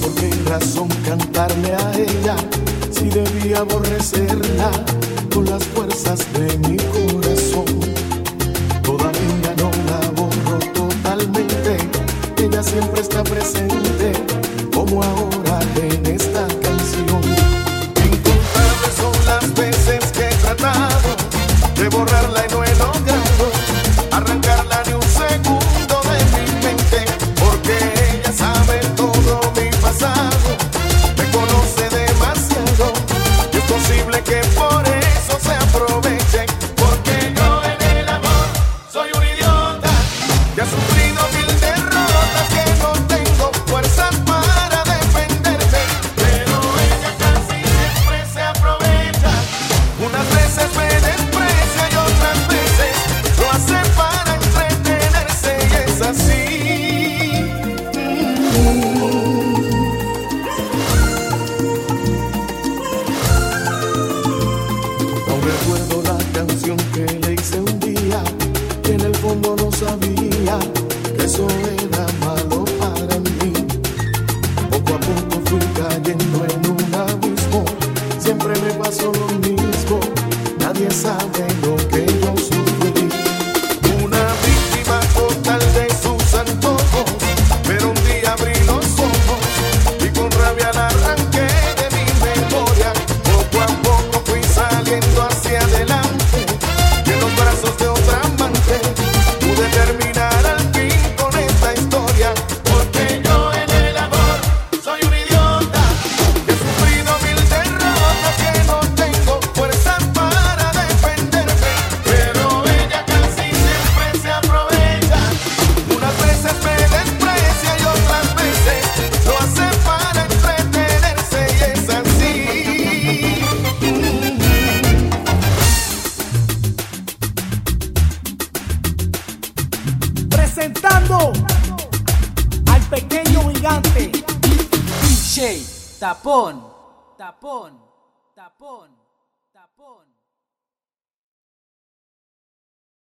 por qué razón cantarle a ella si debía aborrecerla con las fuerzas de mi corazón. Todavía no la borro totalmente, ella siempre está presente. que por siempre me pasó lo mismo, nadie sabe presentando al pequeño gigante DJ Tapón, Tapón, Tapón, Tapón.